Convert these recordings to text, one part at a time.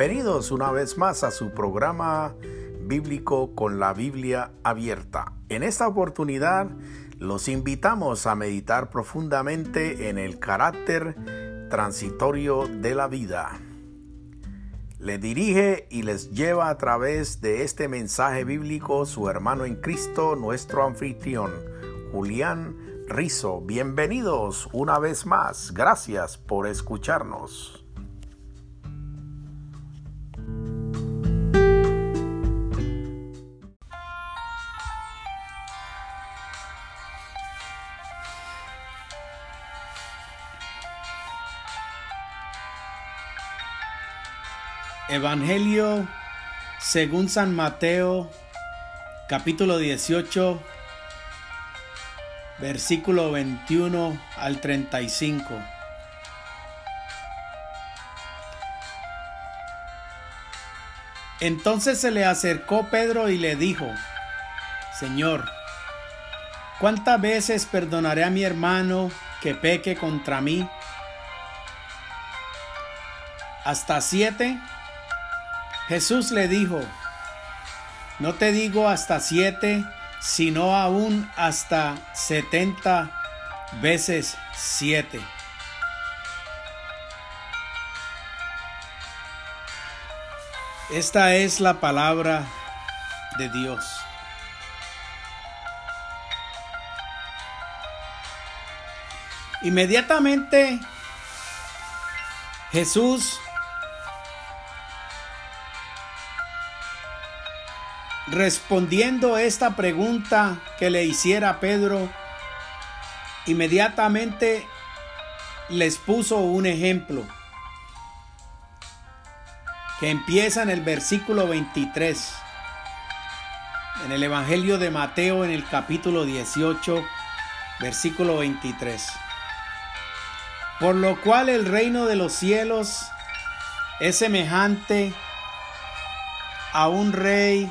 Bienvenidos una vez más a su programa bíblico con la Biblia abierta. En esta oportunidad los invitamos a meditar profundamente en el carácter transitorio de la vida. Le dirige y les lleva a través de este mensaje bíblico su hermano en Cristo, nuestro anfitrión, Julián Rizo. Bienvenidos una vez más. Gracias por escucharnos. Evangelio según San Mateo, capítulo 18, versículo 21 al 35. Entonces se le acercó Pedro y le dijo, Señor, ¿cuántas veces perdonaré a mi hermano que peque contra mí? ¿Hasta siete? Jesús le dijo, no te digo hasta siete, sino aún hasta setenta veces siete. Esta es la palabra de Dios. Inmediatamente Jesús Respondiendo esta pregunta que le hiciera Pedro, inmediatamente les puso un ejemplo que empieza en el versículo 23, en el Evangelio de Mateo en el capítulo 18, versículo 23. Por lo cual el reino de los cielos es semejante a un rey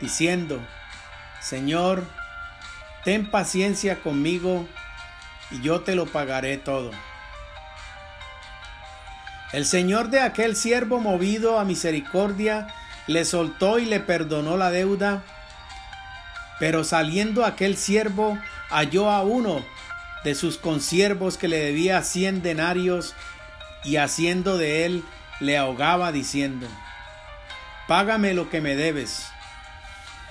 diciendo, Señor, ten paciencia conmigo y yo te lo pagaré todo. El Señor de aquel siervo movido a misericordia le soltó y le perdonó la deuda, pero saliendo aquel siervo halló a uno de sus consiervos que le debía cien denarios y haciendo de él le ahogaba diciendo, Págame lo que me debes.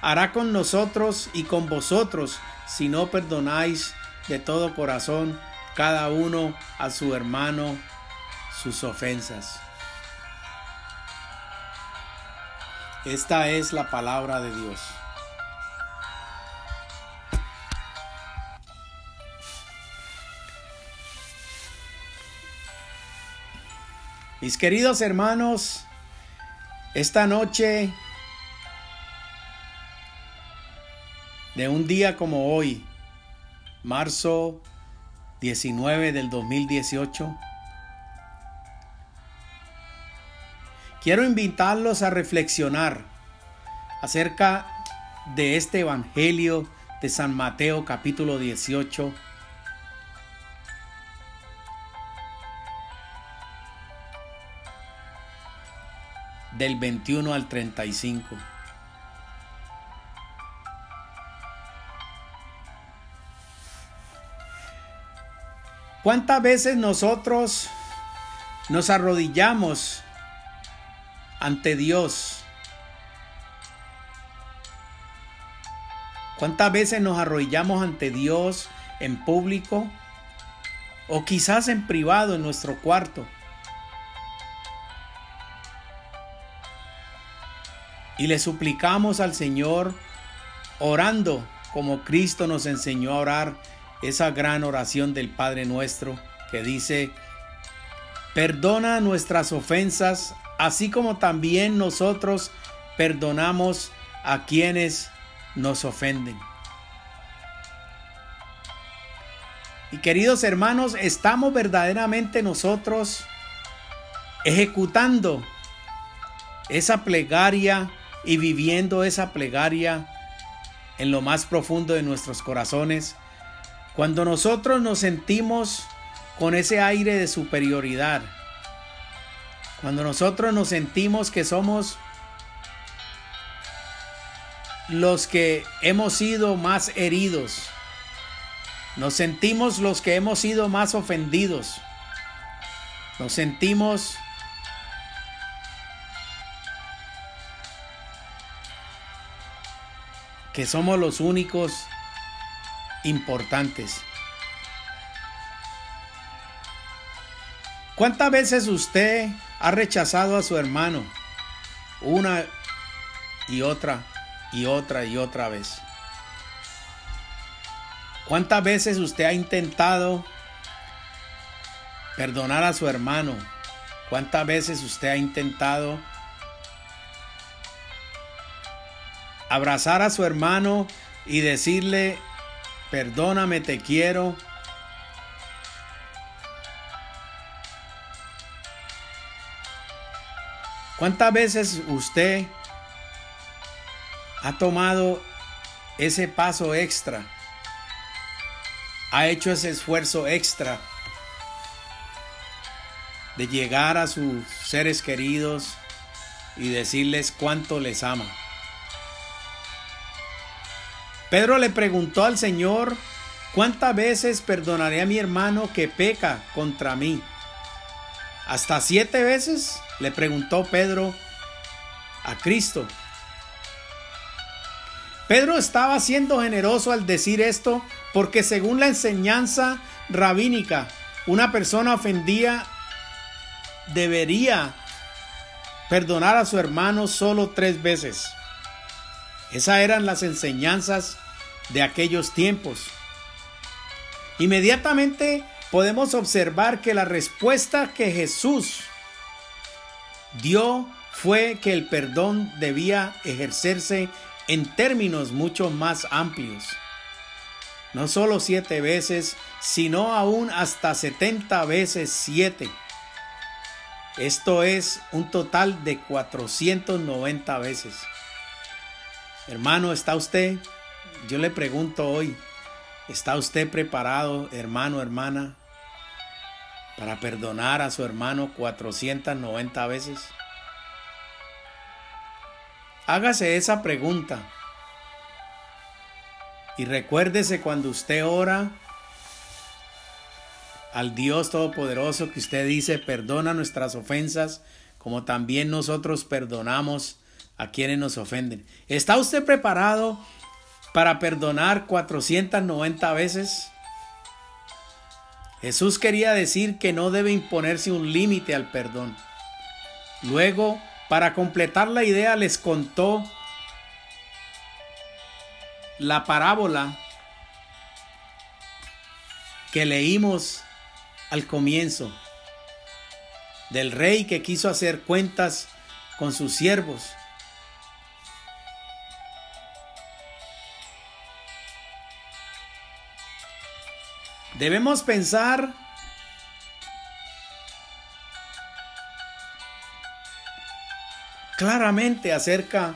hará con nosotros y con vosotros si no perdonáis de todo corazón cada uno a su hermano sus ofensas. Esta es la palabra de Dios. Mis queridos hermanos, esta noche de un día como hoy, marzo 19 del 2018, quiero invitarlos a reflexionar acerca de este Evangelio de San Mateo capítulo 18. del 21 al 35. ¿Cuántas veces nosotros nos arrodillamos ante Dios? ¿Cuántas veces nos arrodillamos ante Dios en público o quizás en privado en nuestro cuarto? Y le suplicamos al Señor orando como Cristo nos enseñó a orar esa gran oración del Padre nuestro que dice, perdona nuestras ofensas, así como también nosotros perdonamos a quienes nos ofenden. Y queridos hermanos, estamos verdaderamente nosotros ejecutando esa plegaria y viviendo esa plegaria en lo más profundo de nuestros corazones cuando nosotros nos sentimos con ese aire de superioridad, cuando nosotros nos sentimos que somos los que hemos sido más heridos, nos sentimos los que hemos sido más ofendidos, nos sentimos que somos los únicos importantes. ¿Cuántas veces usted ha rechazado a su hermano? Una y otra y otra y otra vez. ¿Cuántas veces usted ha intentado perdonar a su hermano? ¿Cuántas veces usted ha intentado abrazar a su hermano y decirle perdóname, te quiero. ¿Cuántas veces usted ha tomado ese paso extra? Ha hecho ese esfuerzo extra de llegar a sus seres queridos y decirles cuánto les ama. Pedro le preguntó al Señor, ¿cuántas veces perdonaré a mi hermano que peca contra mí? ¿Hasta siete veces? Le preguntó Pedro a Cristo. Pedro estaba siendo generoso al decir esto porque según la enseñanza rabínica, una persona ofendida debería perdonar a su hermano solo tres veces. Esas eran las enseñanzas de aquellos tiempos. Inmediatamente podemos observar que la respuesta que Jesús dio fue que el perdón debía ejercerse en términos mucho más amplios. No solo siete veces, sino aún hasta setenta veces siete. Esto es un total de 490 veces. Hermano, ¿está usted? Yo le pregunto hoy, ¿está usted preparado, hermano, hermana, para perdonar a su hermano 490 veces? Hágase esa pregunta. Y recuérdese cuando usted ora al Dios Todopoderoso que usted dice, perdona nuestras ofensas, como también nosotros perdonamos a quienes nos ofenden. ¿Está usted preparado para perdonar 490 veces? Jesús quería decir que no debe imponerse un límite al perdón. Luego, para completar la idea, les contó la parábola que leímos al comienzo del rey que quiso hacer cuentas con sus siervos Debemos pensar claramente acerca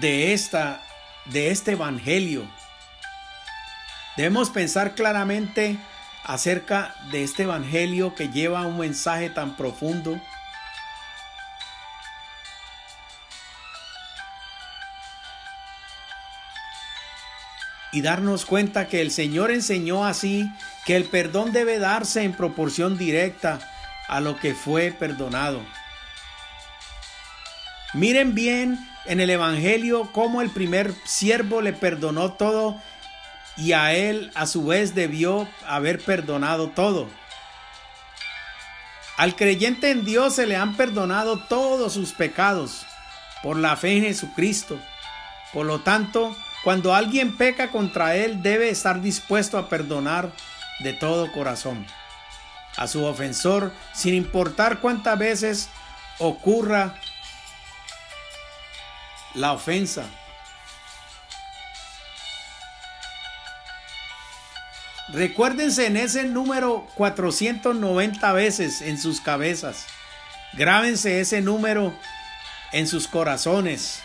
de esta de este evangelio. Debemos pensar claramente acerca de este evangelio que lleva un mensaje tan profundo. Y darnos cuenta que el Señor enseñó así que el perdón debe darse en proporción directa a lo que fue perdonado. Miren bien en el Evangelio cómo el primer siervo le perdonó todo y a él a su vez debió haber perdonado todo. Al creyente en Dios se le han perdonado todos sus pecados por la fe en Jesucristo. Por lo tanto, cuando alguien peca contra él, debe estar dispuesto a perdonar de todo corazón a su ofensor, sin importar cuántas veces ocurra la ofensa. Recuérdense en ese número 490 veces en sus cabezas. Grábense ese número en sus corazones.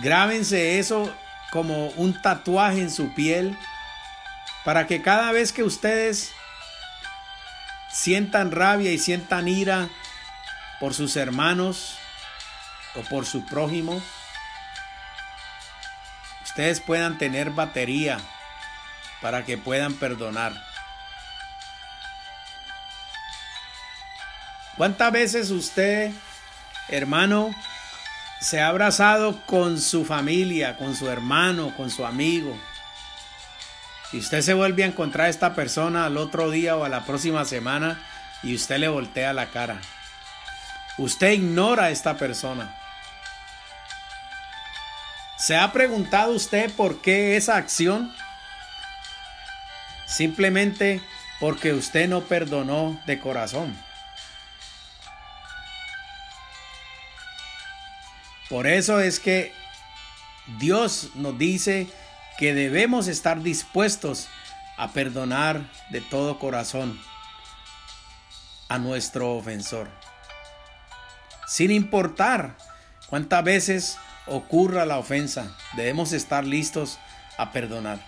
Grábense eso como un tatuaje en su piel para que cada vez que ustedes sientan rabia y sientan ira por sus hermanos o por su prójimo, ustedes puedan tener batería para que puedan perdonar. ¿Cuántas veces usted, hermano, se ha abrazado con su familia, con su hermano, con su amigo? Y usted se vuelve a encontrar a esta persona al otro día o a la próxima semana y usted le voltea la cara. Usted ignora a esta persona. ¿Se ha preguntado usted por qué esa acción? simplemente porque usted no perdonó de corazón. Por eso es que Dios nos dice que debemos estar dispuestos a perdonar de todo corazón a nuestro ofensor. Sin importar cuántas veces ocurra la ofensa, debemos estar listos a perdonar.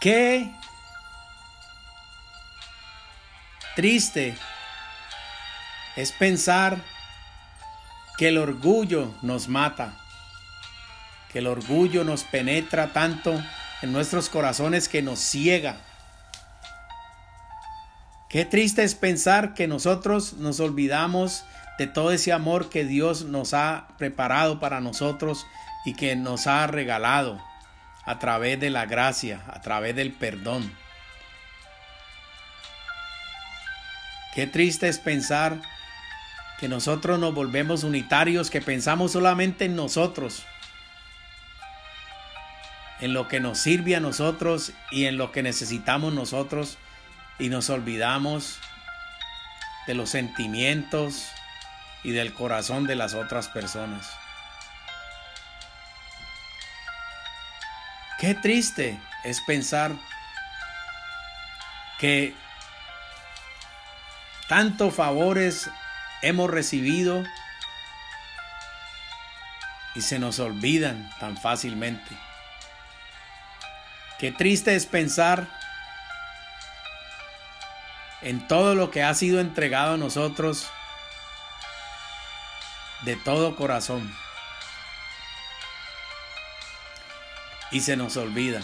Qué triste es pensar que el orgullo nos mata, que el orgullo nos penetra tanto en nuestros corazones que nos ciega. Qué triste es pensar que nosotros nos olvidamos de todo ese amor que Dios nos ha preparado para nosotros y que nos ha regalado a través de la gracia, a través del perdón. Qué triste es pensar que nosotros nos volvemos unitarios, que pensamos solamente en nosotros, en lo que nos sirve a nosotros y en lo que necesitamos nosotros y nos olvidamos de los sentimientos y del corazón de las otras personas. Qué triste es pensar que tantos favores hemos recibido y se nos olvidan tan fácilmente. Qué triste es pensar en todo lo que ha sido entregado a nosotros de todo corazón. y se nos olvida.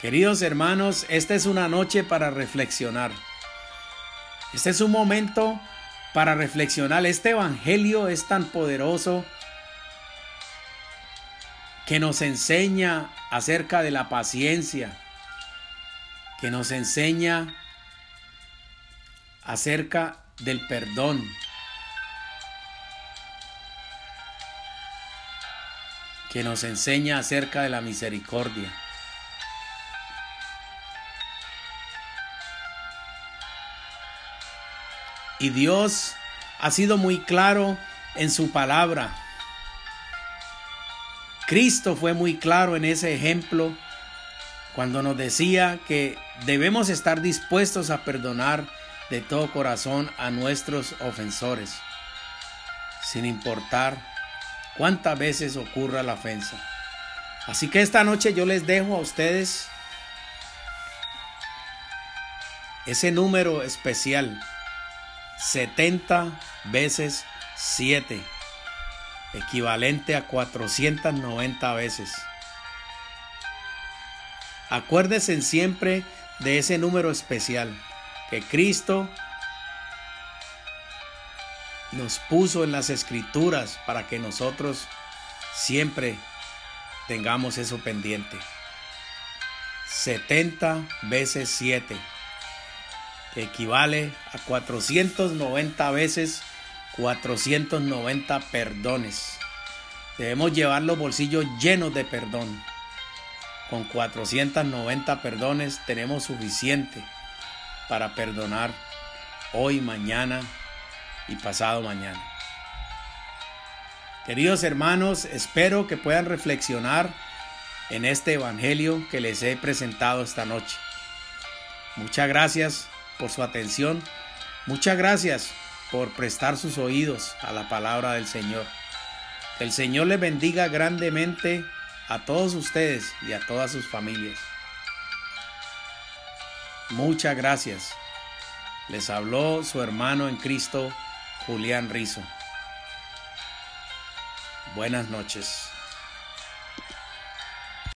Queridos hermanos, esta es una noche para reflexionar. Este es un momento para reflexionar. Este Evangelio es tan poderoso que nos enseña acerca de la paciencia, que nos enseña acerca del perdón. que nos enseña acerca de la misericordia. Y Dios ha sido muy claro en su palabra. Cristo fue muy claro en ese ejemplo cuando nos decía que debemos estar dispuestos a perdonar de todo corazón a nuestros ofensores, sin importar cuántas veces ocurra la ofensa. Así que esta noche yo les dejo a ustedes ese número especial, 70 veces 7, equivalente a 490 veces. Acuérdense siempre de ese número especial que Cristo nos puso en las escrituras para que nosotros siempre tengamos eso pendiente. 70 veces 7 equivale a 490 veces 490 perdones. Debemos llevar los bolsillos llenos de perdón. Con 490 perdones tenemos suficiente para perdonar hoy, mañana y pasado mañana. Queridos hermanos, espero que puedan reflexionar en este Evangelio que les he presentado esta noche. Muchas gracias por su atención. Muchas gracias por prestar sus oídos a la palabra del Señor. Que el Señor les bendiga grandemente a todos ustedes y a todas sus familias. Muchas gracias. Les habló su hermano en Cristo, Julián Rizo. Buenas noches.